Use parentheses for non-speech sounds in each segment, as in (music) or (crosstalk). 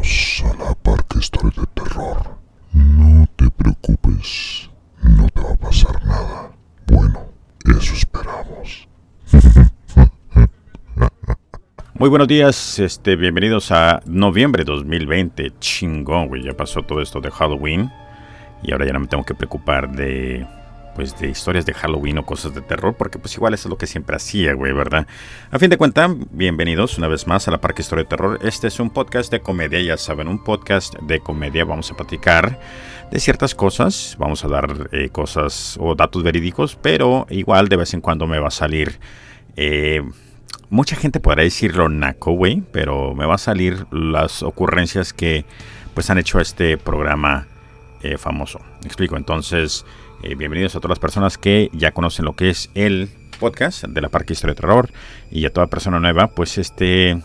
A la Parque Historia de Terror. No te preocupes, no te va a pasar nada. Bueno, eso esperamos. Muy buenos días, este, bienvenidos a noviembre 2020. Chingón, güey, ya pasó todo esto de Halloween. Y ahora ya no me tengo que preocupar de pues de historias de Halloween o cosas de terror, porque pues igual eso es lo que siempre hacía, güey, ¿verdad? A fin de cuentas, bienvenidos una vez más a la Parque Historia de Terror. Este es un podcast de comedia, ya saben, un podcast de comedia. Vamos a platicar de ciertas cosas, vamos a dar eh, cosas o datos verídicos, pero igual de vez en cuando me va a salir... Eh, mucha gente podrá decirlo naco, güey, pero me va a salir las ocurrencias que pues han hecho este programa eh, famoso. Explico, entonces eh, bienvenidos a todas las personas que ya conocen lo que es el podcast de la Parque Historia de Terror. Y a toda persona nueva, pues este,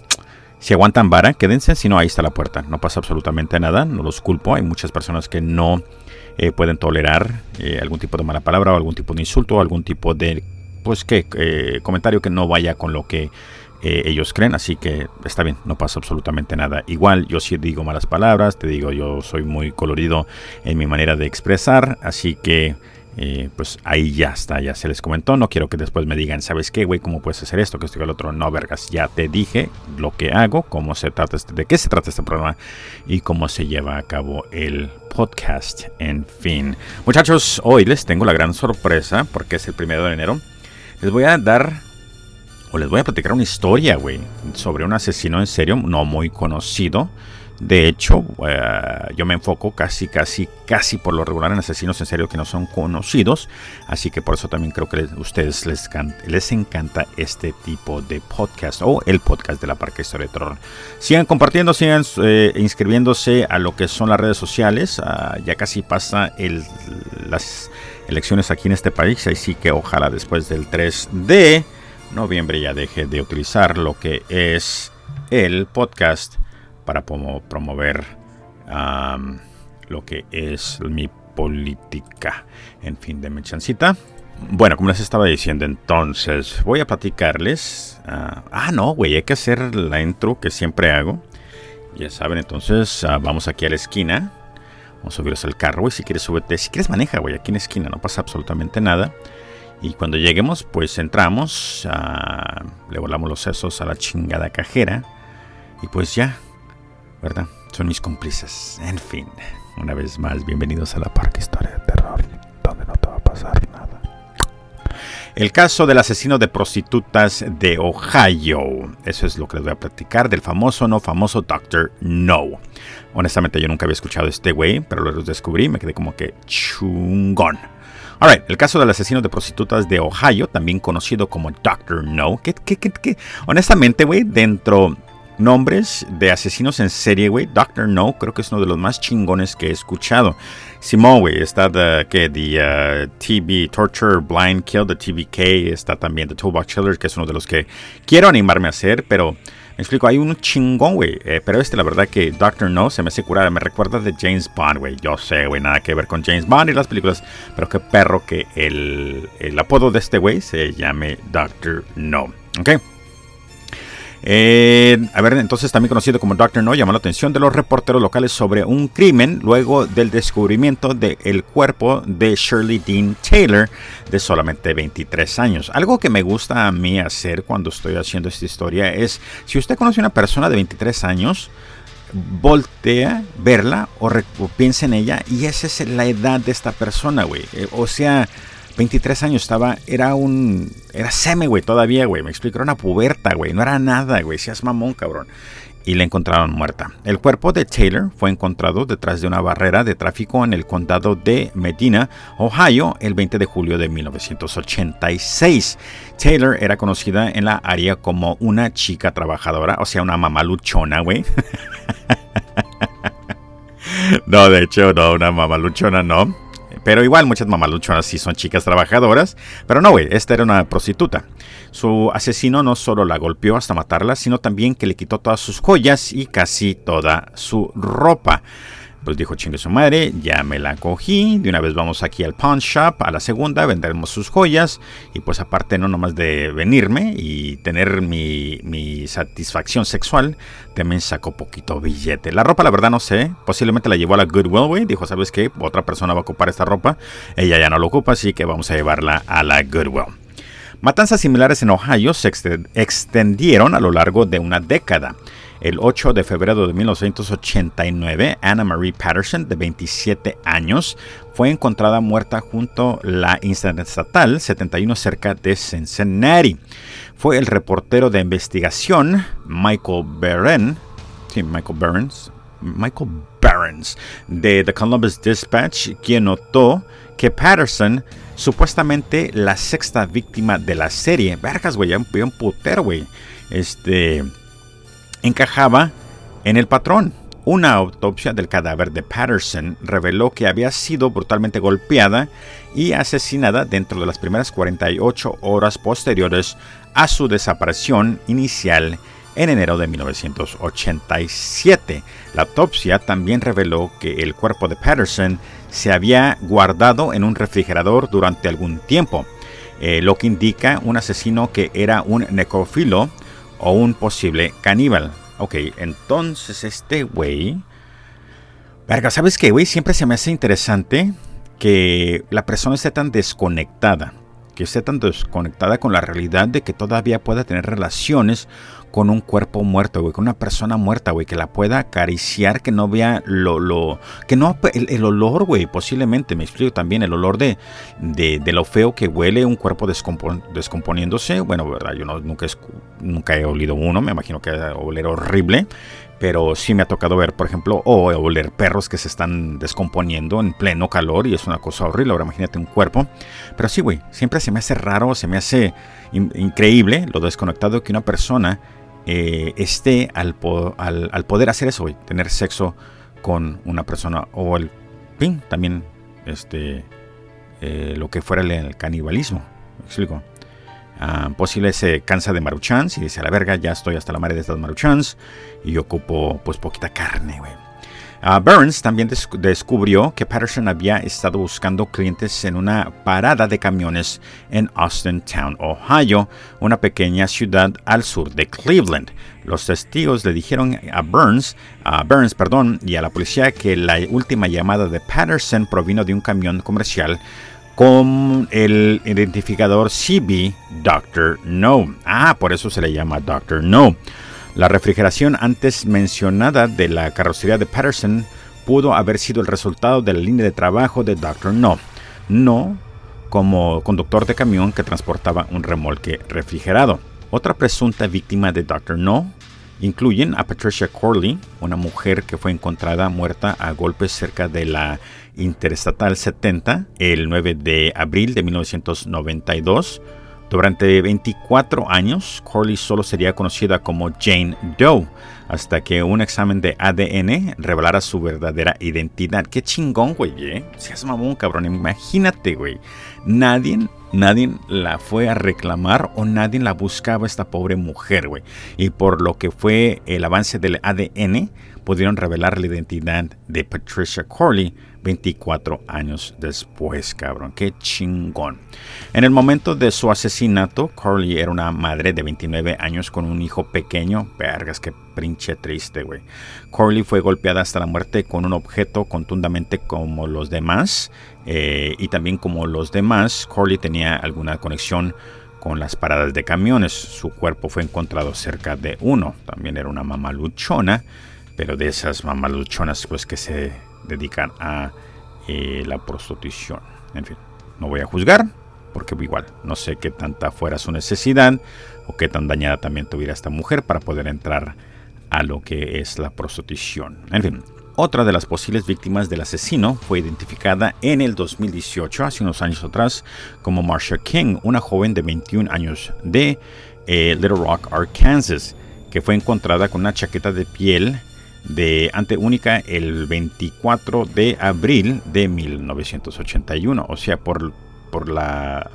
si aguantan vara, quédense, si no, ahí está la puerta, no pasa absolutamente nada, no los culpo, hay muchas personas que no eh, pueden tolerar eh, algún tipo de mala palabra o algún tipo de insulto o algún tipo de, pues comentario que no vaya con lo que ellos creen, así que está bien, no pasa absolutamente nada. Igual yo sí digo malas palabras, te digo, yo soy muy colorido en mi manera de expresar, así que eh, pues ahí ya está, ya se les comentó. No quiero que después me digan, ¿sabes qué, güey? ¿Cómo puedes hacer esto? Que esto y el otro. No, vergas, ya te dije lo que hago, cómo se trata, este, de qué se trata este programa y cómo se lleva a cabo el podcast. En fin, muchachos, hoy les tengo la gran sorpresa porque es el primero de enero. Les voy a dar les voy a platicar una historia, güey, sobre un asesino en serio no muy conocido de hecho, eh, yo me enfoco casi, casi, casi por lo regular en asesinos en serio que no son conocidos. Así que por eso también creo que a ustedes les, les encanta este tipo de podcast o el podcast de la Parque Historia de Terror. Sigan compartiendo, sigan eh, inscribiéndose a lo que son las redes sociales. Ah, ya casi pasa el, las elecciones aquí en este país. Así que ojalá después del 3 de noviembre ya deje de utilizar lo que es el podcast para promover lo que es mi política. En fin, de chancita. Bueno, como les estaba diciendo, entonces voy a platicarles. ah, ah no, güey, hay que hacer la intro que siempre hago. Ya saben, entonces ah, vamos aquí a la esquina. Vamos a subirnos al carro, güey. Si quieres, súbete. Si quieres, maneja, güey. Aquí en esquina no pasa absolutamente nada. Y cuando lleguemos, pues entramos. Ah, le volamos los sesos a la chingada cajera. Y pues ya, ¿verdad? Son mis cómplices. En fin, una vez más, bienvenidos a la Parque Historia de Terror, donde no te va a pasar nada. El caso del asesino de prostitutas de Ohio. Eso es lo que les voy a platicar del famoso no famoso Dr. No. Honestamente yo nunca había escuchado este güey, pero lo descubrí y me quedé como que chungón. Alright, el caso del asesino de prostitutas de Ohio, también conocido como Dr. No. Que, que, que, honestamente, güey, dentro nombres de asesinos en serie, güey. Doctor No, creo que es uno de los más chingones que he escuchado. Simón, güey, está de, que the uh, TB Torture Blind Kill, the TBK, está también The Toolbox Killer, que es uno de los que quiero animarme a hacer, pero me explico, hay un chingón, güey. Eh, pero este, la verdad, que Doctor No se me hace curada. Me recuerda de James Bond, güey. Yo sé, güey, nada que ver con James Bond y las películas. Pero qué perro que el, el apodo de este güey se llame Doctor No. ¿Ok? Eh, a ver, entonces también conocido como Doctor No, llamó la atención de los reporteros locales sobre un crimen luego del descubrimiento del cuerpo de Shirley Dean Taylor de solamente 23 años. Algo que me gusta a mí hacer cuando estoy haciendo esta historia es, si usted conoce a una persona de 23 años, voltea, verla o, o piensa en ella y esa es la edad de esta persona, güey. Eh, o sea... 23 años estaba, era un, era seme, güey, todavía, güey, me explico, era una puberta, güey, no era nada, güey, seas mamón, cabrón. Y la encontraron muerta. El cuerpo de Taylor fue encontrado detrás de una barrera de tráfico en el condado de Medina, Ohio, el 20 de julio de 1986. Taylor era conocida en la área como una chica trabajadora, o sea, una mamá luchona, güey. (laughs) no, de hecho, no, una mamá luchona, no. Pero igual muchas mamaluchonas sí son chicas trabajadoras. Pero no, güey, esta era una prostituta. Su asesino no solo la golpeó hasta matarla, sino también que le quitó todas sus joyas y casi toda su ropa. Pues dijo chingue su madre, ya me la cogí, de una vez vamos aquí al pawn shop, a la segunda, venderemos sus joyas y pues aparte no nomás de venirme y tener mi, mi satisfacción sexual, también sacó poquito billete. La ropa la verdad no sé, posiblemente la llevó a la Goodwill, güey, dijo, ¿sabes qué? Otra persona va a ocupar esta ropa, ella ya no lo ocupa, así que vamos a llevarla a la Goodwill. Matanzas similares en Ohio se extendieron a lo largo de una década. El 8 de febrero de 1989, Anna Marie Patterson, de 27 años, fue encontrada muerta junto a la estatal 71 cerca de Cincinnati. Fue el reportero de investigación Michael Barron, sí, Michael Burns, Michael Barons, de The Columbus Dispatch, quien notó que Patterson supuestamente la sexta víctima de la serie. Vergas, güey, un, un putero, güey. Este encajaba en el patrón. Una autopsia del cadáver de Patterson reveló que había sido brutalmente golpeada y asesinada dentro de las primeras 48 horas posteriores a su desaparición inicial en enero de 1987. La autopsia también reveló que el cuerpo de Patterson se había guardado en un refrigerador durante algún tiempo, eh, lo que indica un asesino que era un necrofilo o un posible caníbal. Ok, entonces este güey... Verga, ¿sabes qué, güey? Siempre se me hace interesante que la persona esté tan desconectada. Que esté tan desconectada con la realidad de que todavía pueda tener relaciones con un cuerpo muerto, güey, con una persona muerta, güey, que la pueda acariciar, que no vea lo, lo, que no, el, olor, güey, posiblemente, me explico también, el olor de, de, lo feo que huele un cuerpo descomponiéndose, bueno, yo no, nunca, nunca he olido uno, me imagino que oler horrible, pero sí me ha tocado ver, por ejemplo, o oler perros que se están descomponiendo en pleno calor y es una cosa horrible. Ahora imagínate un cuerpo. Pero sí, güey, siempre se me hace raro, se me hace increíble lo desconectado que una persona eh, esté al, al, poder hacer eso, tener sexo con una persona o el fin, también este, eh, lo que fuera el, canibalismo. ¿Me explico? Ah, posible se cansa de maruchans y dice a la verga, ya estoy hasta la madre de estas maruchans y ocupo pues poquita carne, güey. Ah, Burns también descubrió que Patterson había estado buscando clientes en una parada de camiones en Austin Town, Ohio, una pequeña ciudad al sur de Cleveland. Los testigos le dijeron a Burns, Burns perdón, y a la policía que la última llamada de Patterson provino de un camión comercial con el identificador CB Dr. No. Ah, por eso se le llama Dr. No. La refrigeración antes mencionada de la carrocería de Patterson pudo haber sido el resultado de la línea de trabajo de Dr. No. No como conductor de camión que transportaba un remolque refrigerado. Otra presunta víctima de Dr. No incluyen a Patricia Corley, una mujer que fue encontrada muerta a golpes cerca de la Interestatal 70 el 9 de abril de 1992 durante 24 años, Corley solo sería conocida como Jane Doe, hasta que un examen de ADN revelara su verdadera identidad. Qué chingón, güey, ¿eh? Seas mamón, cabrón. Imagínate, güey. Nadie, nadie la fue a reclamar o nadie la buscaba esta pobre mujer, güey. Y por lo que fue el avance del ADN, pudieron revelar la identidad de Patricia Corley 24 años después, cabrón. Qué chingón. En el momento de su asesinato, Corley era una madre de 29 años con un hijo pequeño. Vergas, qué prinche triste, güey. Corley fue golpeada hasta la muerte con un objeto contundamente como los demás. Eh, y también como los demás, Corley tenía alguna conexión con las paradas de camiones. Su cuerpo fue encontrado cerca de uno. También era una mamaluchona pero de esas mamaluchonas pues que se dedican a eh, la prostitución. En fin, no voy a juzgar, porque igual no sé qué tanta fuera su necesidad o qué tan dañada también tuviera esta mujer para poder entrar a lo que es la prostitución. En fin, otra de las posibles víctimas del asesino fue identificada en el 2018, hace unos años atrás, como Marsha King, una joven de 21 años de eh, Little Rock, Arkansas, que fue encontrada con una chaqueta de piel de ante única el 24 de abril de 1981. O sea, por, por la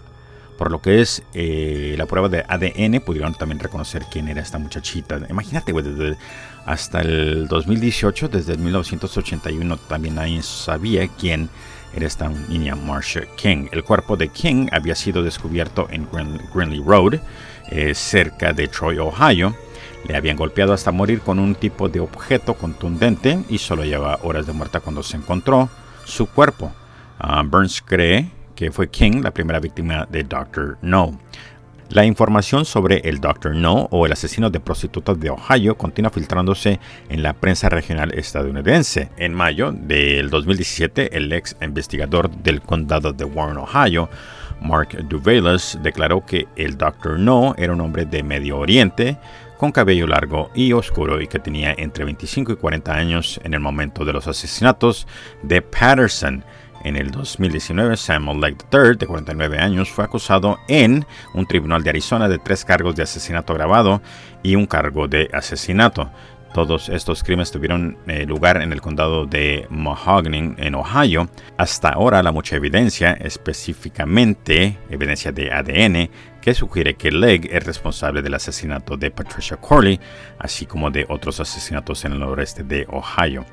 Por lo que es eh, la prueba de ADN, pudieron también reconocer quién era esta muchachita. Imagínate, desde hasta el 2018, desde el 1981, también nadie sabía quién era esta niña Marsha King. El cuerpo de King había sido descubierto en Greenlee Road, eh, cerca de Troy, Ohio. Le habían golpeado hasta morir con un tipo de objeto contundente y solo llevaba horas de muerta cuando se encontró su cuerpo. Ah, Burns cree que fue King la primera víctima de Dr. No. La información sobre el Dr. No o el asesino de prostitutas de Ohio continúa filtrándose en la prensa regional estadounidense. En mayo del 2017, el ex investigador del condado de Warren, Ohio, Mark Duvalis, declaró que el Dr. No era un hombre de Medio Oriente con cabello largo y oscuro y que tenía entre 25 y 40 años en el momento de los asesinatos de Patterson en el 2019, Samuel Legg III, de 49 años, fue acusado en un tribunal de Arizona de tres cargos de asesinato grabado y un cargo de asesinato. Todos estos crímenes tuvieron eh, lugar en el condado de Mahogany, en Ohio. Hasta ahora, la mucha evidencia, específicamente evidencia de ADN, que sugiere que Legg es responsable del asesinato de Patricia Corley, así como de otros asesinatos en el noreste de Ohio.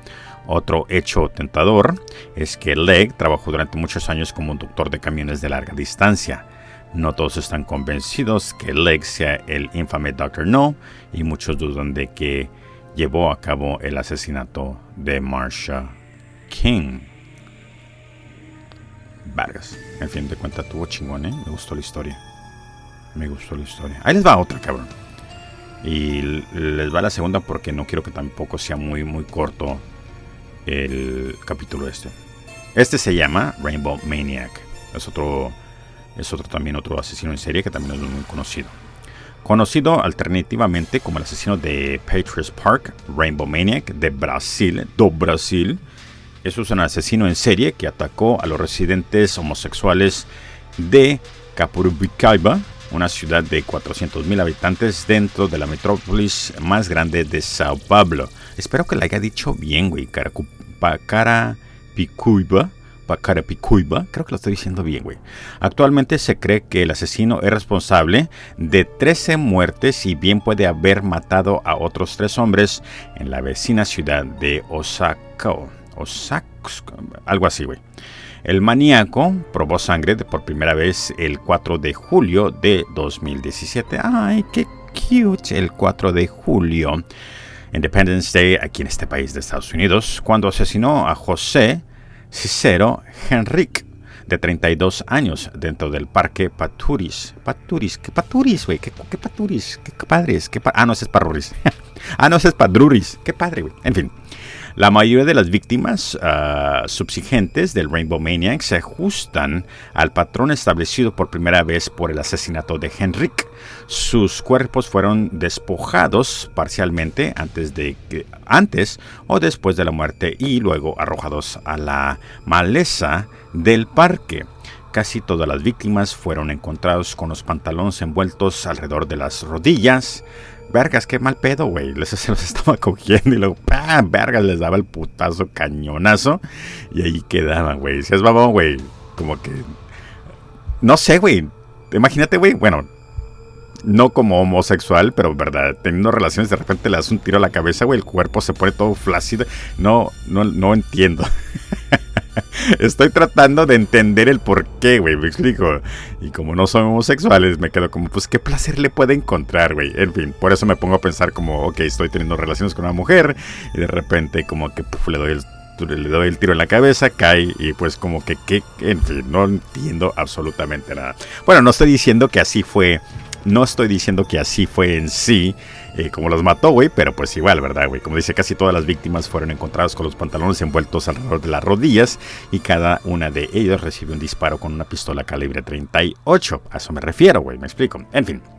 Otro hecho tentador es que Legg trabajó durante muchos años como un doctor de camiones de larga distancia. No todos están convencidos que Legg sea el infame Dr. No y muchos dudan de que llevó a cabo el asesinato de Marsha King. Vargas. En fin de cuentas tuvo chingón, ¿eh? Me gustó la historia. Me gustó la historia. Ahí les va otra, cabrón. Y les va la segunda porque no quiero que tampoco sea muy, muy corto el capítulo este. Este se llama Rainbow Maniac. Es otro, es otro también otro asesino en serie que también es muy conocido. Conocido alternativamente como el asesino de Patriots Park, Rainbow Maniac de Brasil, do Brasil. Eso es un asesino en serie que atacó a los residentes homosexuales de Capurubicaiba, una ciudad de 400.000 habitantes dentro de la metrópolis más grande de Sao Paulo. Espero que la haya dicho bien, güey. Picuyba. Picuyba. Creo que lo estoy diciendo bien, güey. Actualmente se cree que el asesino es responsable de 13 muertes y bien puede haber matado a otros tres hombres en la vecina ciudad de Osaka. Osaka. Algo así, güey. El maníaco probó sangre por primera vez el 4 de julio de 2017. ¡Ay, qué cute! El 4 de julio. Independence Day aquí en este país de Estados Unidos, cuando asesinó a José Cicero Henrique, de 32 años, dentro del parque Paturis. Paturis, ¿qué Paturis, güey? ¿Qué, Paturis? ¿Qué padres? ¿Qué ah, no, ese es Parruris. (laughs) ah, no, ese es Padruris. Qué padre, güey. En fin. La mayoría de las víctimas uh, del Rainbow Maniac se ajustan al patrón establecido por primera vez por el asesinato de Henrik. Sus cuerpos fueron despojados parcialmente antes, de antes o después de la muerte y luego arrojados a la maleza del parque. Casi todas las víctimas fueron encontrados con los pantalones envueltos alrededor de las rodillas, vergas, qué mal pedo, güey. Les (laughs) se los estaba cogiendo y luego, ¡pam! Vergas, les daba el putazo cañonazo. Y ahí quedaban, güey. Si es babón, güey. Como que. No sé, güey. Imagínate, güey. Bueno, no como homosexual, pero verdad, teniendo relaciones, de repente le das un tiro a la cabeza, güey. El cuerpo se pone todo flácido. No, no, no entiendo. (laughs) (laughs) Estoy tratando de entender el por qué, güey, me explico. Y como no son homosexuales, me quedo como, pues, ¿qué placer le puede encontrar, güey? En fin, por eso me pongo a pensar como, ok, estoy teniendo relaciones con una mujer y de repente como que le doy el le doy el tiro en la cabeza, cae y pues como que, que, en fin, no entiendo absolutamente nada. Bueno, no estoy diciendo que así fue, no estoy diciendo que así fue en sí, eh, como los mató, güey, pero pues igual, ¿verdad, güey? Como dice, casi todas las víctimas fueron encontradas con los pantalones envueltos alrededor de las rodillas y cada una de ellas recibió un disparo con una pistola calibre 38. A eso me refiero, güey, me explico. En fin.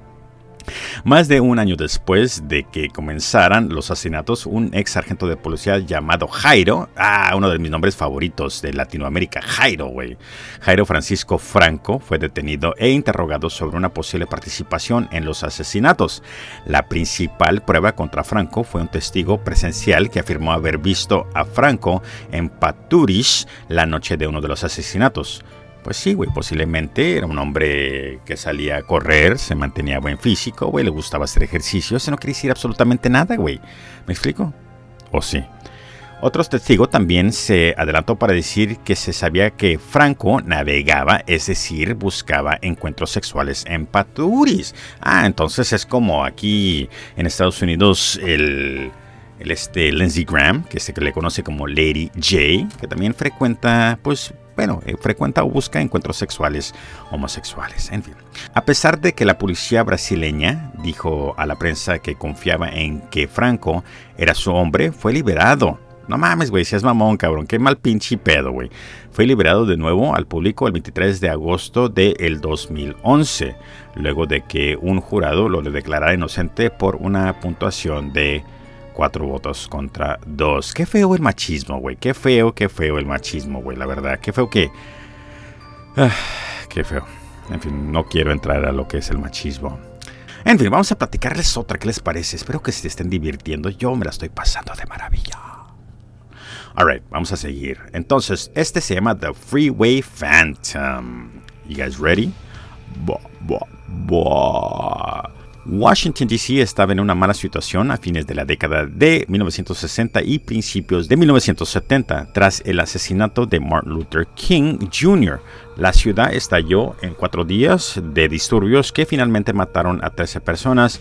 Más de un año después de que comenzaran los asesinatos, un ex sargento de policía llamado Jairo, ah, uno de mis nombres favoritos de Latinoamérica, Jairo, güey. Jairo Francisco Franco fue detenido e interrogado sobre una posible participación en los asesinatos. La principal prueba contra Franco fue un testigo presencial que afirmó haber visto a Franco en Paturish la noche de uno de los asesinatos. Pues sí, güey, posiblemente era un hombre que salía a correr, se mantenía buen físico, güey, le gustaba hacer ejercicio, ese no quería decir absolutamente nada, güey. ¿Me explico? ¿O sí? Otro testigo también se adelantó para decir que se sabía que Franco navegaba, es decir, buscaba encuentros sexuales en Paturis. Ah, entonces es como aquí en Estados Unidos el, el este Lindsey Graham, que se le conoce como Lady J, que también frecuenta, pues, bueno, eh, frecuenta o busca encuentros sexuales homosexuales, en fin. A pesar de que la policía brasileña dijo a la prensa que confiaba en que Franco era su hombre, fue liberado no mames, güey, si es mamón, cabrón. Qué mal pinche pedo, güey. Fue liberado de nuevo al público el 23 de agosto del 2011, luego de que un jurado lo declarara inocente por una puntuación de cuatro votos contra dos. Qué feo el machismo, güey. Qué feo, qué feo el machismo, güey. La verdad, qué feo que... Ah, qué feo. En fin, no quiero entrar a lo que es el machismo. En fin, vamos a platicarles otra. ¿Qué les parece? Espero que se estén divirtiendo. Yo me la estoy pasando de maravilla. Alright, vamos a seguir. Entonces, este se llama The Freeway Phantom. You guys ready? Washington, D.C. estaba en una mala situación a fines de la década de 1960 y principios de 1970 tras el asesinato de Martin Luther King Jr. La ciudad estalló en cuatro días de disturbios que finalmente mataron a 13 personas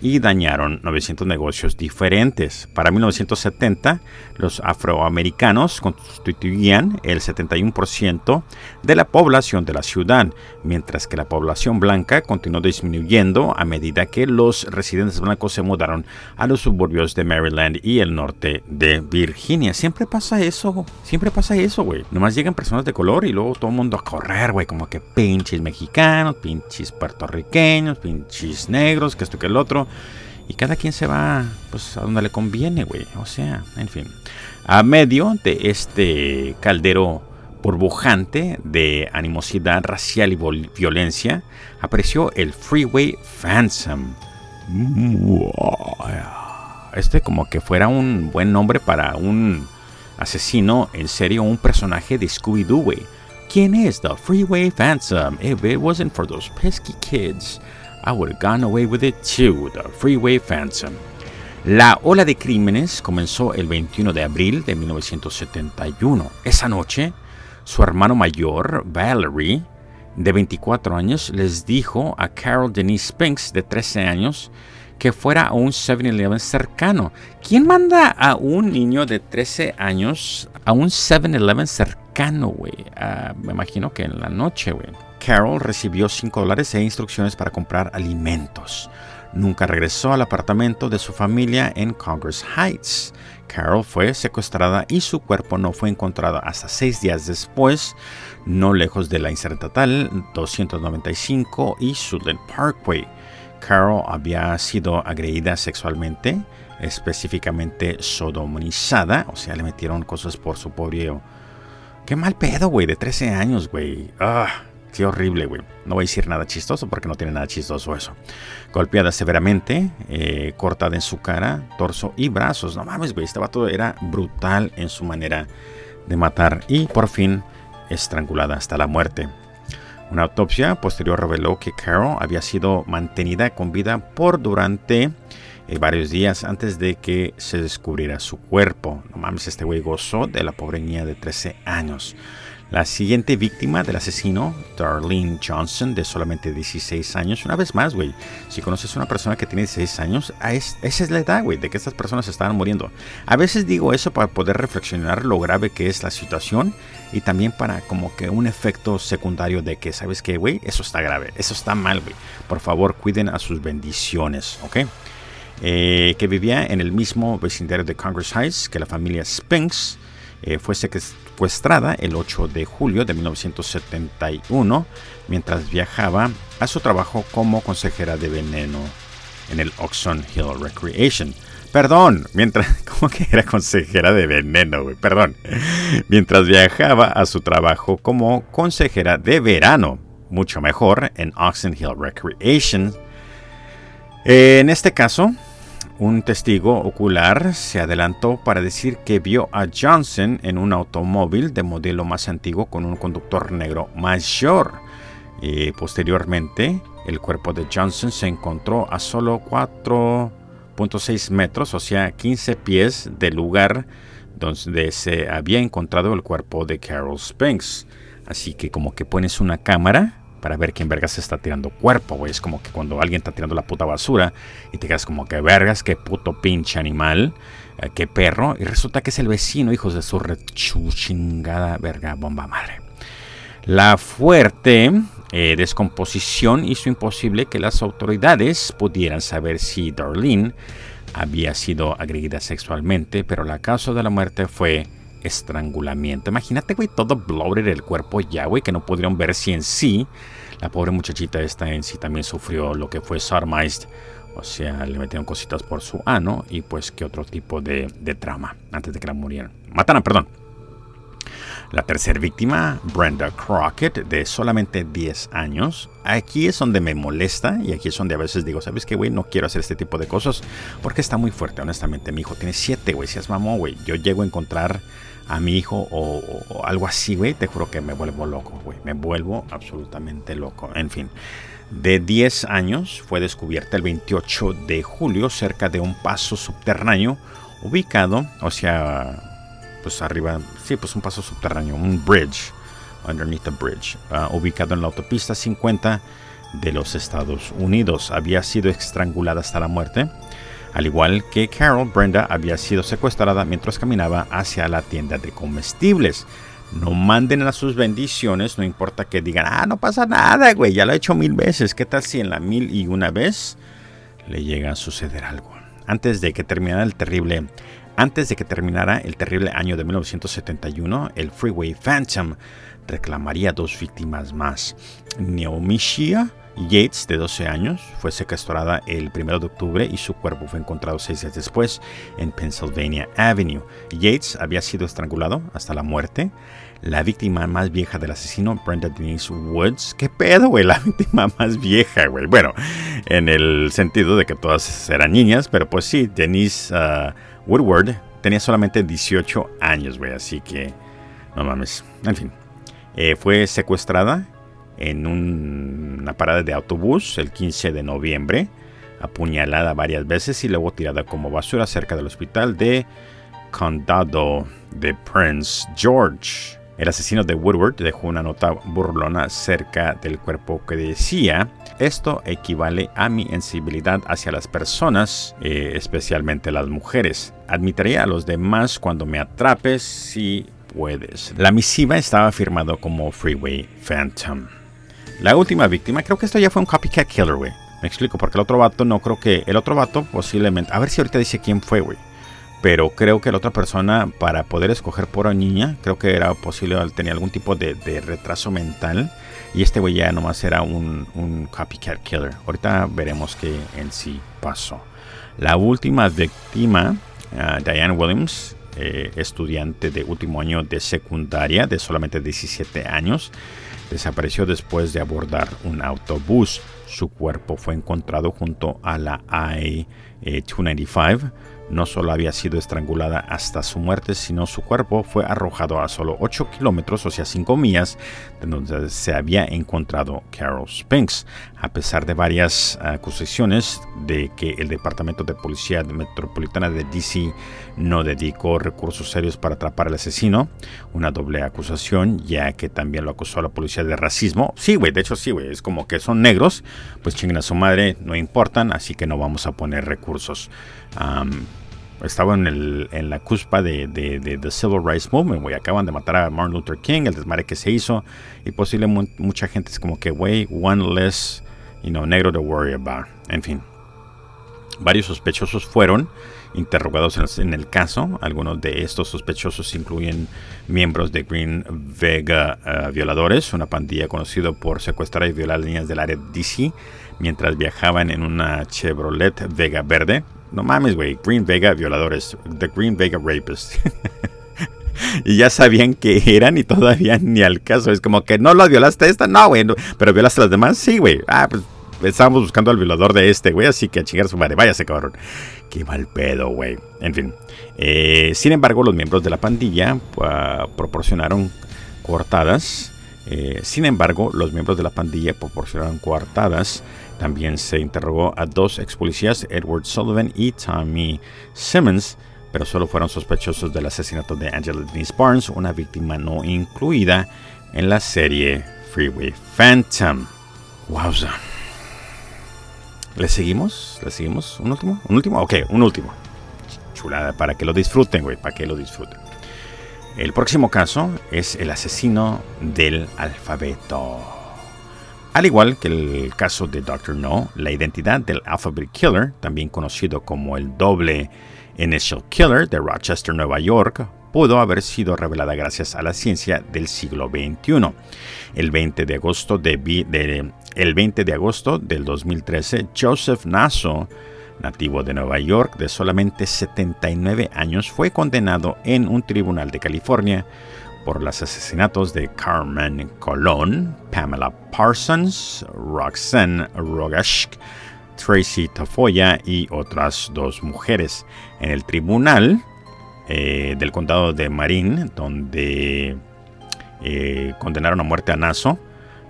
y dañaron 900 negocios diferentes. Para 1970, los afroamericanos constituían el 71% de la población de la ciudad, mientras que la población blanca continuó disminuyendo a medida que los residentes blancos se mudaron a los suburbios de Maryland y el norte de Virginia. Siempre pasa eso, siempre pasa eso, güey. Nomás llegan personas de color y luego todo el mundo a correr, güey, como que pinches mexicanos, pinches puertorriqueños, pinches negros, que esto que el otro. Y cada quien se va pues a donde le conviene, güey. O sea, en fin. A medio de este caldero burbujante de animosidad racial y violencia, apareció el Freeway Phantom. Este como que fuera un buen nombre para un asesino en serio, un personaje de Scooby-Doo. ¿Quién es The Freeway Phantom? If it wasn't for those pesky kids. I would have gone away with it too, the Freeway Phantom. La ola de crímenes comenzó el 21 de abril de 1971. Esa noche, su hermano mayor, Valerie, de 24 años, les dijo a Carol Denise Spinks, de 13 años, que fuera a un 7-Eleven cercano. ¿Quién manda a un niño de 13 años a un 7-Eleven cercano, güey? Ah, me imagino que en la noche, güey. Carol recibió 5 dólares e instrucciones para comprar alimentos. Nunca regresó al apartamento de su familia en Congress Heights. Carol fue secuestrada y su cuerpo no fue encontrado hasta seis días después, no lejos de la Interestatal 295 y Suitland Parkway. Carol había sido agredida sexualmente, específicamente sodomizada, o sea, le metieron cosas por su pobre... Qué mal pedo, güey, de 13 años, güey. Ah. Qué horrible, güey. No voy a decir nada chistoso porque no tiene nada chistoso eso. Golpeada severamente, eh, cortada en su cara, torso y brazos. No mames, güey. Este vato era brutal en su manera de matar. Y por fin estrangulada hasta la muerte. Una autopsia posterior reveló que Carol había sido mantenida con vida por durante eh, varios días antes de que se descubriera su cuerpo. No mames, este güey gozó de la pobre niña de 13 años. La siguiente víctima del asesino, Darlene Johnson, de solamente 16 años. Una vez más, güey, si conoces a una persona que tiene 16 años, esa es la edad, güey, de que estas personas estaban muriendo. A veces digo eso para poder reflexionar lo grave que es la situación y también para como que un efecto secundario de que, ¿sabes qué, güey? Eso está grave, eso está mal, güey. Por favor, cuiden a sus bendiciones, ¿ok? Eh, que vivía en el mismo vecindario de Congress Heights que la familia Spinks. Eh, fue secuestrada el 8 de julio de 1971 mientras viajaba a su trabajo como consejera de veneno en el Oxon Hill Recreation. Perdón, mientras, (laughs) ¿cómo que era consejera de veneno? Perdón. Mientras viajaba a su trabajo como consejera de verano, mucho mejor, en Oxon Hill Recreation. En este caso, Un testigo ocular se adelantó para decir que vio a Johnson en un automóvil de modelo más antiguo con un conductor negro mayor. Y posteriormente, el cuerpo de Johnson se encontró a solo 4.6 metros, o sea, 15 pies del lugar donde se había encontrado el cuerpo de Carol Spinks. Así que como que pones una cámara para ver quién vergas está tirando cuerpo, güey. Es como que cuando alguien está tirando la puta basura y te quedas como que vergas, qué puto pinche animal, eh, qué perro. Y resulta que es el vecino, hijos de su chingada verga bomba madre. La fuerte eh, descomposición hizo imposible que las autoridades pudieran saber si Darlene había sido agredida sexualmente, pero la causa de la muerte fue estrangulamiento. Imagínate, güey, todo bloated el cuerpo ya, güey, que no pudieron ver si en sí la pobre muchachita esta en sí también sufrió lo que fue sodomized. O sea, le metieron cositas por su ano y pues que otro tipo de, de trama antes de que la murieran. Mataran, perdón. La tercera víctima, Brenda Crockett, de solamente 10 años. Aquí es donde me molesta y aquí es donde a veces digo, ¿sabes qué, güey? No quiero hacer este tipo de cosas porque está muy fuerte, honestamente. Mi hijo tiene 7, güey. Si es mamón, güey. Yo llego a encontrar a mi hijo o, algo así, güey, te juro que me vuelvo loco, güey. Me vuelvo absolutamente loco. En fin, de 10 años fue descubierta el 28 de julio cerca de un paso subterráneo ubicado, o sea, pues arriba, sí, pues un paso subterráneo, un bridge, underneath the bridge, uh, ubicado en la autopista 50 de los Estados Unidos. Había sido estrangulada hasta la muerte al igual que Carol, Brenda había sido secuestrada mientras caminaba hacia la tienda de comestibles. No manden a sus bendiciones, no importa que digan, ah, no pasa nada, güey, ya lo he hecho mil veces. ¿Qué tal si en la mil y una vez le llega a suceder algo? Antes de que terminara el terrible, antes de que terminara el terrible año de 1971, el Freeway Phantom reclamaría dos víctimas más. Naomi Shia Yates, de 12 años, fue secuestrada el 1 de octubre y su cuerpo fue encontrado seis días después en Pennsylvania Avenue. Yates había sido estrangulado hasta la muerte. La víctima más vieja del asesino, Brenda Denise Woods. ¿Qué pedo, güey? La (laughs) víctima más vieja, güey. Bueno, en el sentido de que todas eran niñas, pero pues sí, Denise uh, Woodward tenía solamente 18 años, güey. Así que, no mames. En fin, eh, fue secuestrada en una parada de autobús el 15 de noviembre, apuñalada varias veces y luego tirada como basura cerca del hospital de Condado de Prince George. El asesino de Woodward dejó una nota burlona cerca del cuerpo que decía, esto equivale a mi sensibilidad hacia las personas, eh, especialmente las mujeres. Admitiré a los demás cuando me atrapes si puedes. La misiva estaba firmado como Freeway Phantom. La última víctima, creo que esto ya fue un copycat killer, güey. Me explico, porque el otro vato no creo que. El otro vato posiblemente. A ver si ahorita dice quién fue, güey. Pero creo que la otra persona, para poder escoger por niña, creo que era posible, tenía algún tipo de, retraso mental. Y este güey ya nomás era un, copycat killer. Ahorita veremos qué en sí pasó. La última víctima, uh, Diane Williams, eh, estudiante de último año de secundaria, de solamente 17 años desapareció después de abordar un autobús. Su cuerpo fue encontrado junto a la I-295 no solo había sido estrangulada hasta su muerte, sino su cuerpo fue arrojado a solo 8 kilómetros, o sea 5 millas, de donde se había encontrado Carol Spinks. A pesar de varias acusaciones de que el Departamento de Policía Metropolitana de DC no dedicó recursos serios para atrapar al asesino, una doble acusación, ya que también lo acusó a la policía de racismo. Sí, güey, de hecho sí, güey, es como que son negros, pues chinguen a su madre, no importan, así que no vamos a poner recursos estaba en, el, en la cuspa de, de, de, Civil Rights Movement. Acaban de matar a Martin Luther King, el desmadre que se hizo. Y posiblemente mucha gente es como que, güey, one less, you know, negro to worry about. En fin. Varios sospechosos fueron interrogados en el, caso. Algunos de estos sospechosos incluyen miembros de Green Vega eh, Violadores, una pandilla conocida por secuestrar y violar líneas del área DC mientras viajaban en una Chevrolet Vega verde. No mames, güey. Green Vega violadores. The Green Vega Rapists. (laughs) y ya sabían que eran y todavía ni al caso. Es como que no lo violaste esta, no, güey. pero violaste a las demás, sí, güey. Ah, pues estábamos buscando al violador de este, güey, así que a chingar su madre, váyase, cabrón. Qué mal pedo, güey. En fin. Eh, sin embargo, los miembros de la pandilla proporcionaron coartadas. Eh, sin embargo, los miembros de la pandilla proporcionaron coartadas. También se interrogó a dos ex policías, Edward Sullivan y Tommy Simmons, pero solo fueron sospechosos del asesinato de Angela Denise Barnes, una víctima no incluida en la serie Freeway Phantom. Wowza. ¿Le seguimos? ¿Le seguimos? ¿Un último? ¿Un último? Ok, un último. Chulada, para que lo disfruten, güey, para que lo disfruten. El próximo caso es el asesino del alfabeto. Al igual que el caso de Dr. No, la identidad del Alphabet Killer, también conocido como el doble Initial Killer de Rochester, Nueva York, pudo haber sido revelada gracias a la ciencia del siglo XXI. El 20 de agosto, de, el 20 de agosto del 2013, Joseph Nasso, nativo de Nueva York de solamente 79 años, fue condenado en un tribunal de California por los asesinatos de Carmen Colón, Pamela Parsons, Roxanne Rogashk, Tracy Tafoya y otras dos mujeres. En el tribunal, eh, del condado de Marin, donde eh, condenaron a muerte a Naso.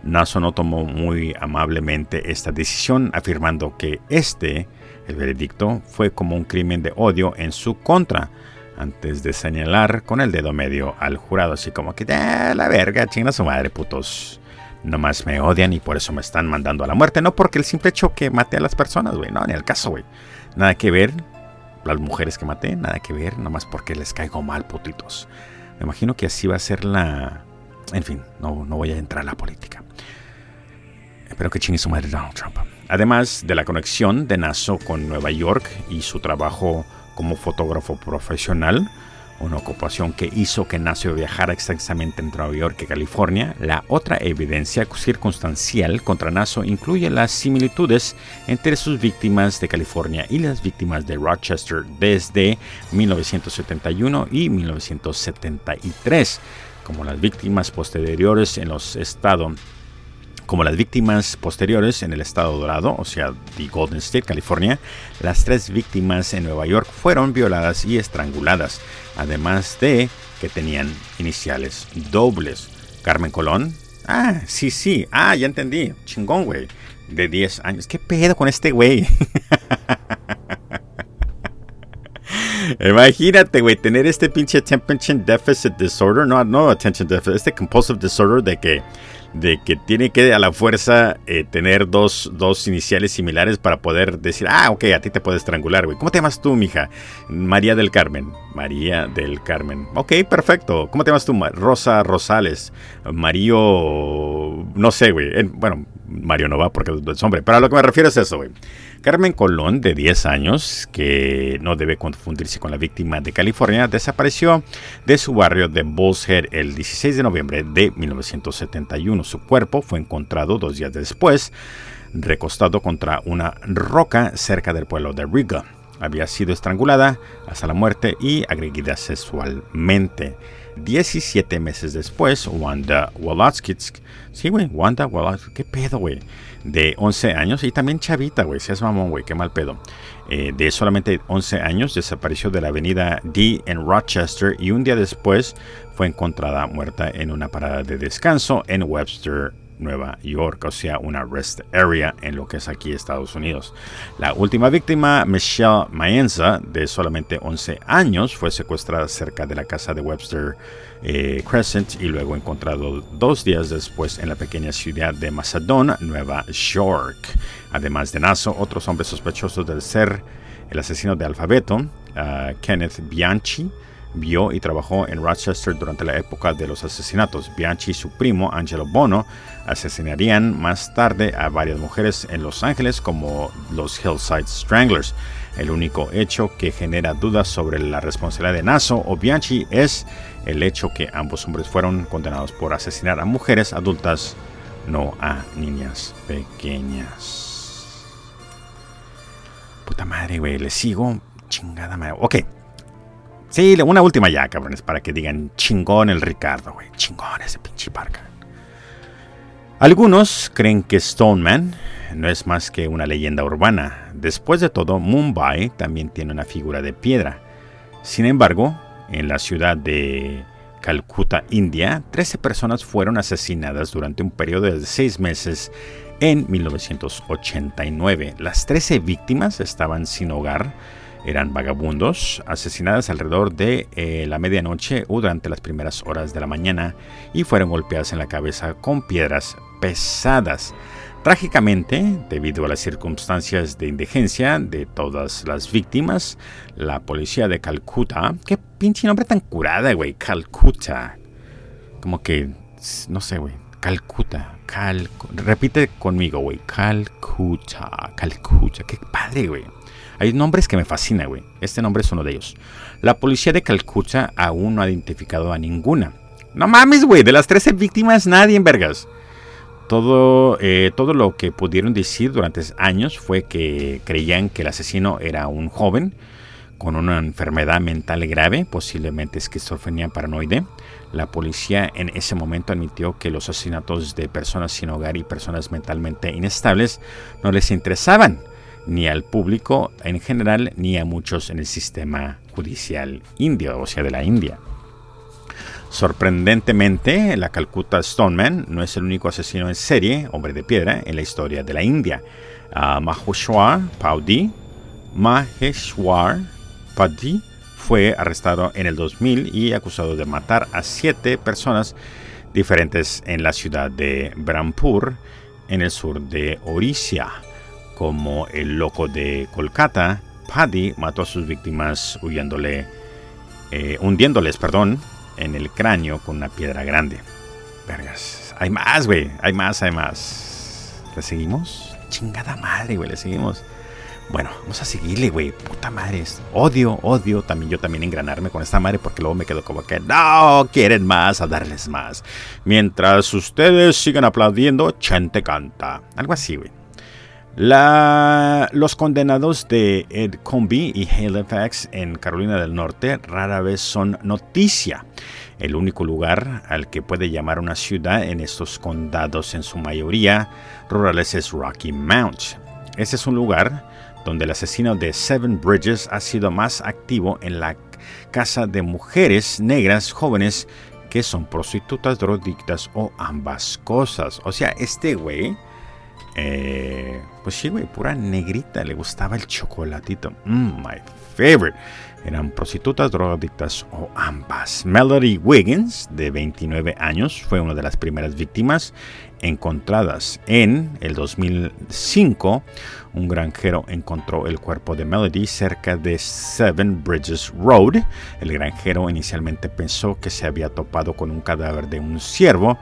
Naso no tomó muy amablemente esta decisión, afirmando que este, el veredicto, fue como un crimen de odio en su contra, antes de señalar con el dedo medio al jurado, así como que, ah, la verga, chinga su madre, putos. Nomás me odian y por eso me están mandando a la muerte. No porque el simple hecho que maté a las personas, güey. No, ni el caso, güey. Nada que ver las mujeres que maté, nada que ver, nomás porque les caigo mal, putitos. Me imagino que así va a ser la... En fin, no, no voy a entrar a la política. Espero que chingue su madre Donald Trump. Además de la conexión de Naso con Nueva York y su trabajo como fotógrafo profesional, una ocupación que hizo que Nacio viajara extensamente entre Nueva York y California. La otra evidencia circunstancial contra Naso incluye las similitudes entre sus víctimas de California y las víctimas de Rochester desde 1971 y 1973, como las víctimas posteriores en los estados como las víctimas posteriores en el estado dorado, o sea, de Golden State, California, las tres víctimas en Nueva York fueron violadas y estranguladas, además de que tenían iniciales dobles. Carmen Colón, ah, sí, sí, ah, ya entendí, chingón, güey, de 10 años. ¿Qué pedo con este güey? (laughs) Imagínate, güey, tener este pinche attention deficit disorder, no, no attention deficit, este compulsive disorder de que de que tiene que a la fuerza eh, tener dos, dos, iniciales similares para poder decir, ah, ok, a ti te puedo estrangular, güey. ¿Cómo te llamas tú, mija? María del Carmen. María del Carmen. Ok, perfecto. ¿Cómo te llamas tú? Rosa Rosales. Mario... No sé, güey. Bueno, Mario no va porque es hombre. Pero a lo que me refiero es eso, güey. Carmen Colón, de 10 años, que no debe confundirse con la víctima de California, desapareció de su barrio de Bulls Head el 16 de noviembre de 1971. Su cuerpo fue encontrado dos días después, recostado contra una roca cerca del pueblo de Riga. Había sido estrangulada hasta la muerte y agredida sexualmente. 17 meses después, Wanda Woloskitsk, sí, güey, Wanda Woloskitsk, ¿qué pedo, güey? de 11 años y también chavita, güey, seas mamón, güey, qué mal pedo. Eh, de solamente 11 años desapareció de la avenida D en Rochester y un día después fue encontrada muerta en una parada de descanso en Webster, Nueva York, o sea, una rest area en lo que es aquí Estados Unidos. La última víctima, Michelle Maenza, de solamente 11 años, fue secuestrada cerca de la casa de Webster eh, Crescent y luego encontrado dos días después en la pequeña ciudad de Macedon, Nueva York. Además de Naso, otros hombres sospechosos de ser el asesino de Alfabeto, uh, Kenneth Bianchi, vio y trabajó en Rochester durante la época de los asesinatos. Bianchi y su primo, Angelo Bono, asesinarían más tarde a varias mujeres en Los Ángeles como los Hillside Stranglers. El único hecho que genera dudas sobre la responsabilidad de Naso o Bianchi es el hecho que ambos hombres fueron condenados por asesinar a mujeres adultas, no a niñas pequeñas. Puta madre, güey, le sigo. Chingada madre. Ok. Sí, una última ya, cabrones, para que digan chingón el Ricardo, güey. Chingón ese pinche parca. Algunos creen que Stoneman no es más que una leyenda urbana. Después de todo, Mumbai también tiene una figura de piedra. Sin embargo, en la ciudad de Calcuta, India, 13 personas fueron asesinadas durante un periodo de seis meses en 1989. Las 13 víctimas estaban sin hogar, eran vagabundos, asesinadas alrededor de eh, la medianoche o durante las primeras horas de la mañana y fueron golpeadas en la cabeza con piedras pesadas. Trágicamente, debido a las circunstancias de indigencia de todas las víctimas, la policía de Calcuta, qué pinche nombre tan curada, güey, Calcuta. Como que, no sé, güey, Calcuta, Cal, repite conmigo, güey, Calcuta, Calcuta, qué padre, güey. Hay nombres que me fascinan, güey. Este nombre es uno de ellos. La policía de Calcuta aún no ha identificado a ninguna. No mames, güey, de las 13 víctimas nadie en vergas. Todo, eh, todo lo que pudieron decir durante años fue que creían que el asesino era un joven con una enfermedad mental grave, posiblemente esquizofrenia paranoide. La policía en ese momento admitió que los asesinatos de personas sin hogar y personas mentalmente inestables no les interesaban, ni al público en general, ni a muchos en el sistema judicial indio, o sea, de la India. Sorprendentemente, la Calcutta Stoneman no es el único asesino en serie, hombre de piedra, en la historia de la India. Uh, Maheshwar Paudi, Maheshwar fue arrestado en el 2000 y acusado de matar a siete personas diferentes en la ciudad de Brampur, en el sur de Orissa. Como el loco de Kolkata, Paddy mató a sus víctimas huyéndole, eh, hundiéndoles, perdón, en el cráneo con una piedra grande. Vergas. Hay más, güey. Hay más, hay más. ¿Le seguimos? Chingada madre, güey. Le seguimos. Bueno, vamos a seguirle, güey. Puta madre. Odio, odio también yo también engranarme con esta madre porque luego me quedo como que no quieren más, a darles más. Mientras ustedes sigan aplaudiendo, Chente canta. Algo así, güey. Los condenados de Ed Combi y Halifax en Carolina del Norte rara vez son noticia. El único lugar al que puede llamar una ciudad en estos condados, en su mayoría rurales, es Rocky Mount. Ese es un lugar donde el asesino de Seven Bridges ha sido más activo en la casa de mujeres negras jóvenes que son prostitutas, drogadictas o ambas cosas. O sea, este güey, eh, pues sí, güey, pura negrita, le gustaba el chocolatito. Mm, my favorite eran prostitutas, drogadictas o ambas. Melody Wiggins, de 29 años, fue una de las primeras víctimas encontradas. En el 2005, un granjero encontró el cuerpo de Melody cerca de Seven Bridges Road. El granjero inicialmente pensó que se había topado con un cadáver de un ciervo,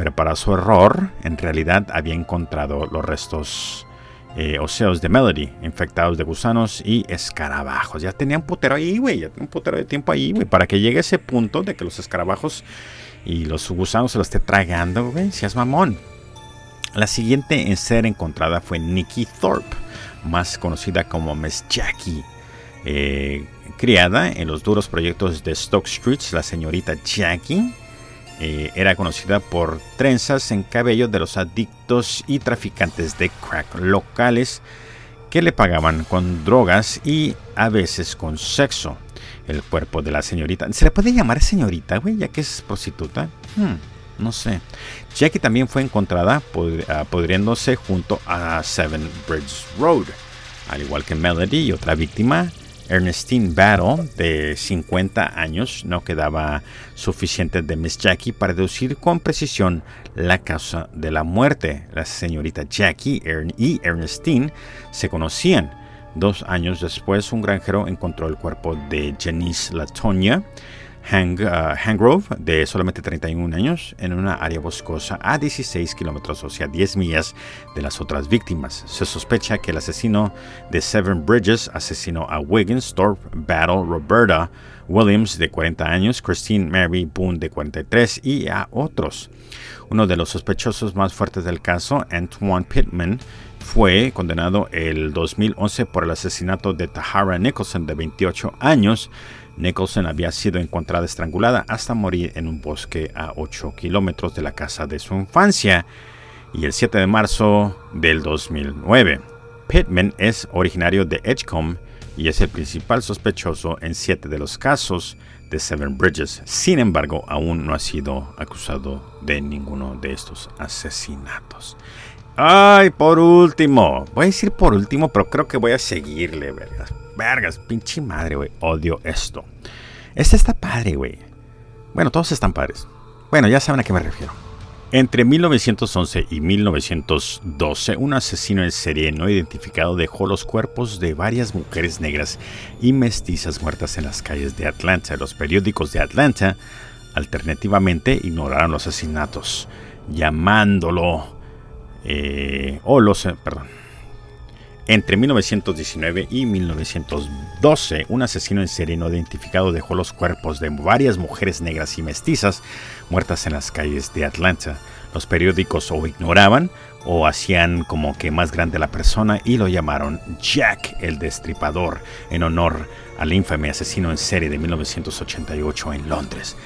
pero para su error, en realidad había encontrado los restos eh, oseos de Melody, infectados de gusanos y escarabajos. Ya tenían putero ahí, güey, ya tenían un putero de tiempo ahí, güey, para que llegue ese punto de que los escarabajos y los gusanos se los esté tragando, güey, seas mamón. La siguiente en ser encontrada fue Nikki Thorpe, más conocida como Miss Jackie. Eh, criada en los duros proyectos de Stoke Street, la señorita Jackie eh, era conocida por trenzas en cabello de los adictos y traficantes de crack locales que le pagaban con drogas y a veces con sexo. El cuerpo de la señorita. ¿Se le puede llamar señorita, güey, ya que es prostituta? Hmm, no sé. Jackie también fue encontrada ah, pudriéndose junto a Seven Bridge Road. Al igual que Melody y otra víctima, Ernestine Battle, de 50 años, no quedaba suficiente de Miss Jackie para deducir con precisión la causa de la muerte. La señorita Jackie y Ernestine se conocían. Dos años después, un granjero encontró el cuerpo de Janice Latonia Hang, uh, Hangrove, de solamente 31 años, en una área boscosa a 16 kilómetros, o sea, 10 millas de las otras víctimas. Se sospecha que el asesino de Seven Bridges asesinó a Wiggins, Thorpe, Battle, Roberta Williams, de 40 años, Christine Mary Boone, de 43, y a otros. Uno de los sospechosos más fuertes del caso, Antoine Pittman, fue condenado el 2011 por el asesinato de Tahara Nicholson, de 28 años, Nicholson había sido encontrada estrangulada hasta morir en un bosque a 8 kilómetros de la casa de su infancia. y el 7 de marzo del 2009. Pittman es originario de Edgecombe y es el principal sospechoso en siete de los casos de Seven Bridges. Sin embargo, aún no ha sido acusado de ninguno de estos asesinatos. Ay, por último. Voy a decir por último, pero creo que voy a seguirle, vergas. Vergas, pinche madre, güey. Odio esto. Este está padre, güey. Bueno, todos están padres. Bueno, ya saben a qué me refiero. Entre 1911 y 1912, un asesino en serie no identificado dejó los cuerpos de varias mujeres negras y mestizas muertas en las calles de Atlanta. Los periódicos de Atlanta alternativamente ignoraron los asesinatos, llamándolo... Eh, o los... Eh, perdón. Entre 1919 y 1912, un asesino en serie no identificado dejó los cuerpos de varias mujeres negras y mestizas muertas en las calles de Atlanta. Los periódicos o ignoraban o hacían como que más grande la persona y lo llamaron Jack el Destripador en honor al infame asesino en serie de 1988 en Londres.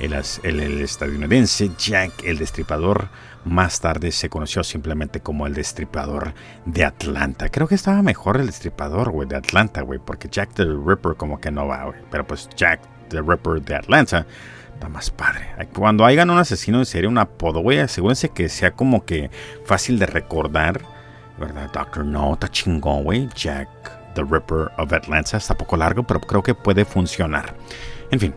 El, el, estadounidense Jack el Destripador más tarde se conoció simplemente como el Destripador de Atlanta. Creo que estaba mejor el Destripador, güey, de Atlanta, güey, porque Jack the Ripper como que no va, güey. Pero pues Jack the Ripper de Atlanta Está más padre. Cuando hagan un asesino en serie, un apodo, güey, asegúrense que sea como que fácil de recordar. ¿Verdad? Doctor No, está chingón, güey. Jack the Ripper of Atlanta. Está poco largo, pero creo que puede funcionar. En fin.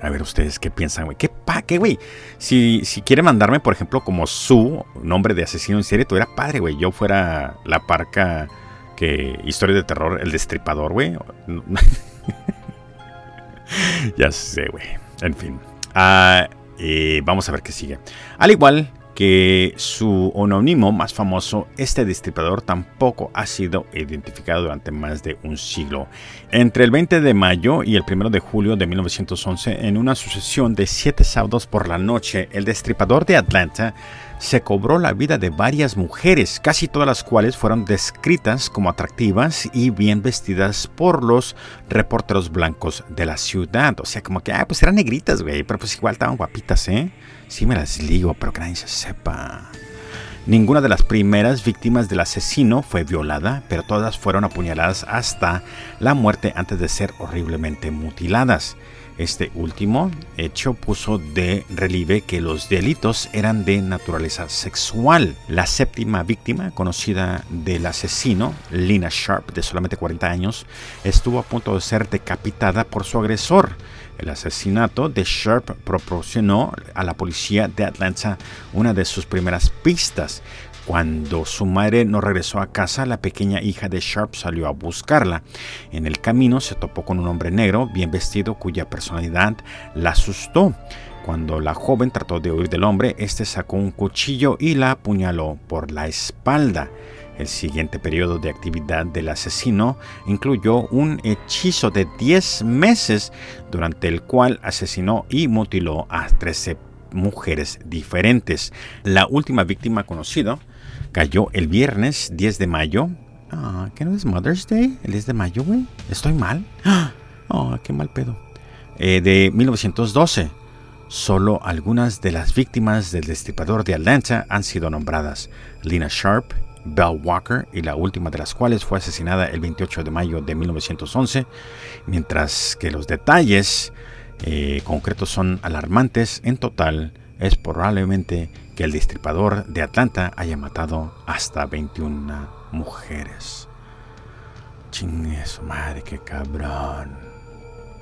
A ver ustedes qué piensan, güey. ¿Qué pa, qué, güey? Si, si quiere mandarme, por ejemplo, como su nombre de asesino en serie, tú era padre, güey. Yo fuera la parca que historia de terror, el destripador, güey. (laughs) ya sé, güey. En fin. Ah, vamos a ver qué sigue. Al igual que su anónimo más famoso, este destripador tampoco ha sido identificado durante más de un siglo. Entre el 20 de mayo y el 1 de julio de 1911, en una sucesión de siete sábados por la noche, el destripador de Atlanta se cobró la vida de varias mujeres, casi todas las cuales fueron descritas como atractivas y bien vestidas por los reporteros blancos de la ciudad. O sea, como que, ah, pues eran negritas, güey, pero pues igual estaban guapitas, ¿eh? Sí me las ligo, pero que nadie se sepa. Ninguna de las primeras víctimas del asesino fue violada, pero todas fueron apuñaladas hasta la muerte antes de ser horriblemente mutiladas. Este último hecho puso de relieve que los delitos eran de naturaleza sexual. La séptima víctima, conocida del asesino, Lina Sharp, de solamente 40 años, estuvo a punto de ser decapitada por su agresor. El asesinato de Sharp proporcionó a la policía de Atlanta una de sus primeras pistas. Cuando su madre no regresó a casa, la pequeña hija de Sharp salió a buscarla. En el camino se topó con un hombre negro, bien vestido, cuya personalidad la asustó. Cuando la joven trató de huir del hombre, este sacó un cuchillo y la apuñaló por la espalda. El siguiente periodo de actividad del asesino incluyó un hechizo de 10 meses durante el cual asesinó y mutiló a 13 mujeres diferentes. La última víctima conocida cayó el viernes 10 de mayo. Ah, ¿qué no es Mother's Day? ¿El 10 de mayo, güey? ¿Estoy mal? (gasps) Ah, qué mal pedo. Eh, de 1912. Solo algunas de las víctimas del destripador de Atlanta han sido nombradas. Lina Sharp, Belle Walker, y la última de las cuales fue asesinada el 28 de mayo de 1911, mientras que los detalles eh, concretos son alarmantes. En total, es probablemente que el destripador de Atlanta haya matado hasta 21 mujeres. Chingue su madre, qué cabrón.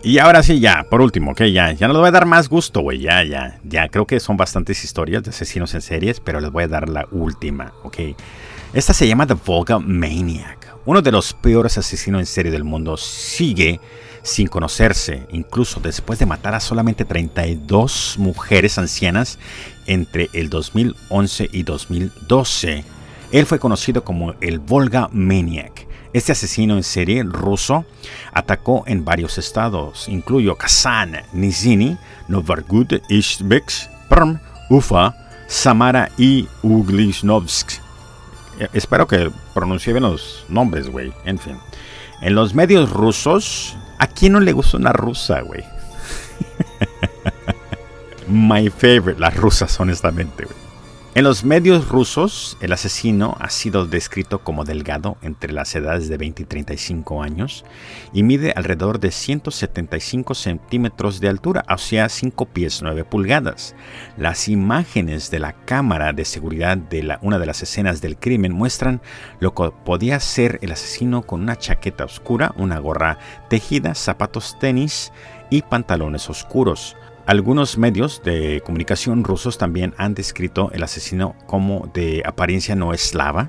Y ahora sí, ya, por último, ok, ya, ya no les voy a dar más gusto, güey, ya, ya, ya, creo que son bastantes historias de asesinos en series, pero les voy a dar la última, ok. Esta se llama The Volga Maniac. Uno de los peores asesinos en serie del mundo sigue sin conocerse, incluso después de matar a solamente 32 mujeres ancianas entre el 2011 y 2012. Él fue conocido como el Volga Maniac. Este asesino en serie ruso atacó en varios estados, incluyó Kazán, Nizhny, Novgorod, Ishbek, Perm, Ufa, Samara y Uglisnovsk. Eh, espero que pronuncie bien los nombres, güey. En fin. En los medios rusos, ¿a quién no le gusta una rusa, güey? (laughs) My favorite, las rusas, honestamente, güey. En los medios rusos, el asesino ha sido descrito como delgado entre las edades de 20 y 35 años y mide alrededor de 175 centímetros de altura, o sea, 5 pies 9 pulgadas. Las imágenes de la cámara de seguridad de una de las escenas del crimen muestran lo que podía ser el asesino con una chaqueta oscura, una gorra tejida, zapatos tenis y pantalones oscuros. Algunos medios de comunicación rusos también han descrito el asesino como de apariencia no eslava,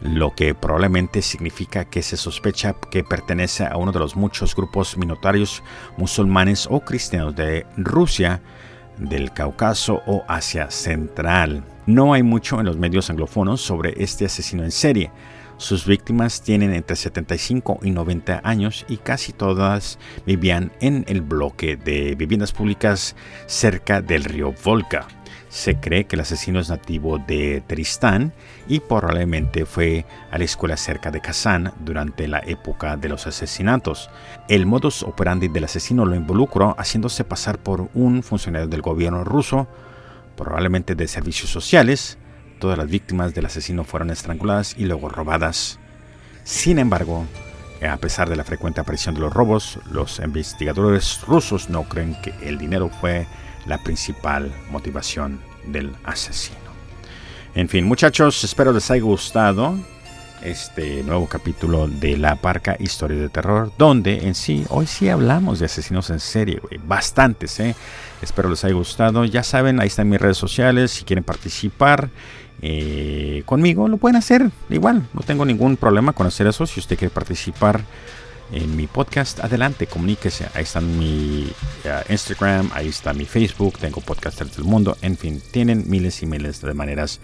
lo que probablemente significa que se sospecha que pertenece a uno de los muchos grupos minoritarios musulmanes o cristianos de Rusia, del Cáucaso o Asia Central. No hay mucho en los medios anglófonos sobre este asesino en serie. Sus víctimas tienen entre 75 y 90 años y casi todas vivían en el bloque de viviendas públicas cerca del río Volga. Se cree que el asesino es nativo de Tristán y probablemente fue a la escuela cerca de Kazán durante la época de los asesinatos. El modus operandi del asesino lo involucró haciéndose pasar por un funcionario del gobierno ruso, probablemente de servicios sociales, Todas las víctimas del asesino fueron estranguladas y luego robadas. Sin embargo, a pesar de la frecuente aparición de los robos, los investigadores rusos no creen que el dinero fue la principal motivación del asesino. En fin, muchachos, espero les haya gustado este nuevo capítulo de La Parca Historia de Terror, donde en sí, hoy sí hablamos de asesinos en serie, bastantes, ¿eh? Espero les haya gustado. Ya saben, ahí están mis redes sociales, si quieren participar. Eh, conmigo, lo pueden hacer igual. No tengo ningún problema con hacer eso. Si usted quiere participar en mi podcast, adelante, comuníquese. Ahí está mi uh, Instagram, ahí está mi Facebook, tengo podcasters del mundo. En fin, tienen miles y miles de maneras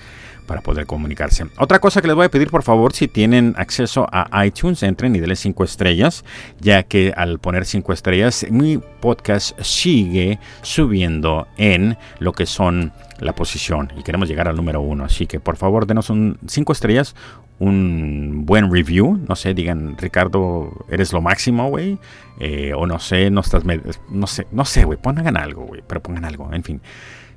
para poder comunicarse. Otra cosa que les voy a pedir, por favor, si tienen acceso a iTunes, entren y denle 5 estrellas, ya que al poner 5 estrellas, mi podcast sigue subiendo en lo que son la posición y queremos llegar al número uno. Así que por favor denos un 5 estrellas, un buen review. No sé, digan, Ricardo, eres lo máximo, güey. Eh, o no sé, no estás, no sé, no sé, güey, pongan algo, güey, pero pongan algo, en fin.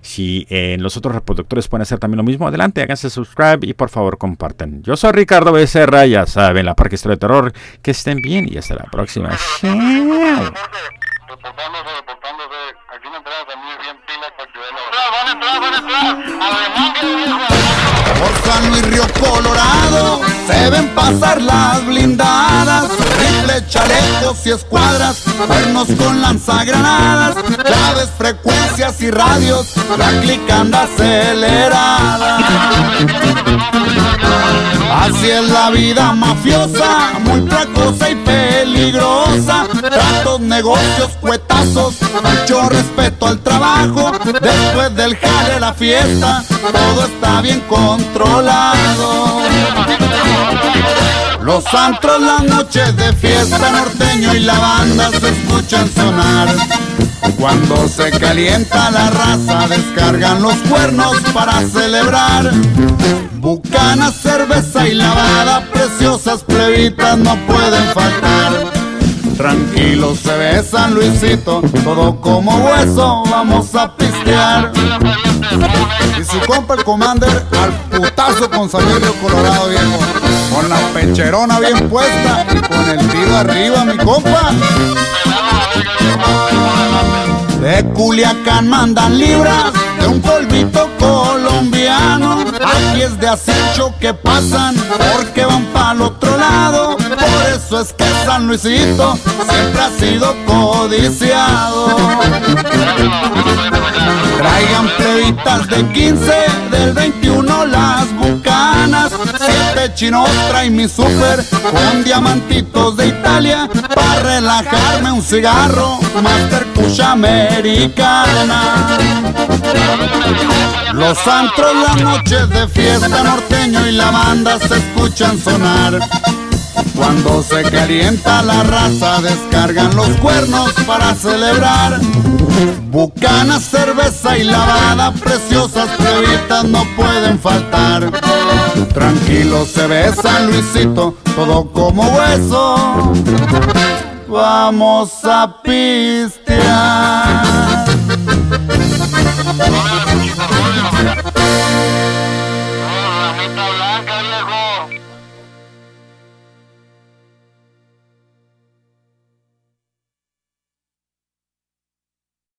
Si eh, los otros reproductores pueden hacer también lo mismo, adelante, háganse subscribe y por favor compartan. Yo soy Ricardo Becerra, ya saben, la Parque Historia de Terror. Que estén bien y hasta la próxima. Por San Luis Río Colorado se ven pasar las blindadas, rifles, chalecos y escuadras, cuernos con lanzagranadas, claves, frecuencias y radios, la clica anda acelerada. Así es la vida mafiosa, muy precosa y peligrosa. Tratos, negocios, cuetazos, mucho respeto al trabajo. Después del jale, la fiesta, todo está bien controlado. Los antros, las noches de fiesta norteño y la banda se escuchan sonar. Cuando se calienta la raza, descargan los cuernos para celebrar. Bucana, cerveza y lavada, preciosas plebitas no pueden faltar. Tranquilo se ve San Luisito, todo como hueso, vamos a pistear. Y su compa el Commander al putazo con Salirio Colorado viejo. Con la pecherona bien puesta y con el tiro arriba, mi compa. De Culiacán mandan libras de un polvito colombiano. Aquí es de acecho que pasan porque van para el otro lado. Por eso es que San Luisito siempre ha sido codiciado. Traigan plebitas de 15, del 21 las bucanas. Siete chinos trae mi super con diamantitos de Italia. Para relajarme un cigarro, Master Push americana. Los antros, las noches de fiesta norteño y la banda se escuchan sonar. Cuando se calienta la raza, descargan los cuernos para celebrar. Bucanas, cerveza y lavada, preciosas plebitas no pueden faltar. Tranquilo se besa Luisito, todo como hueso. Vamos a pistear.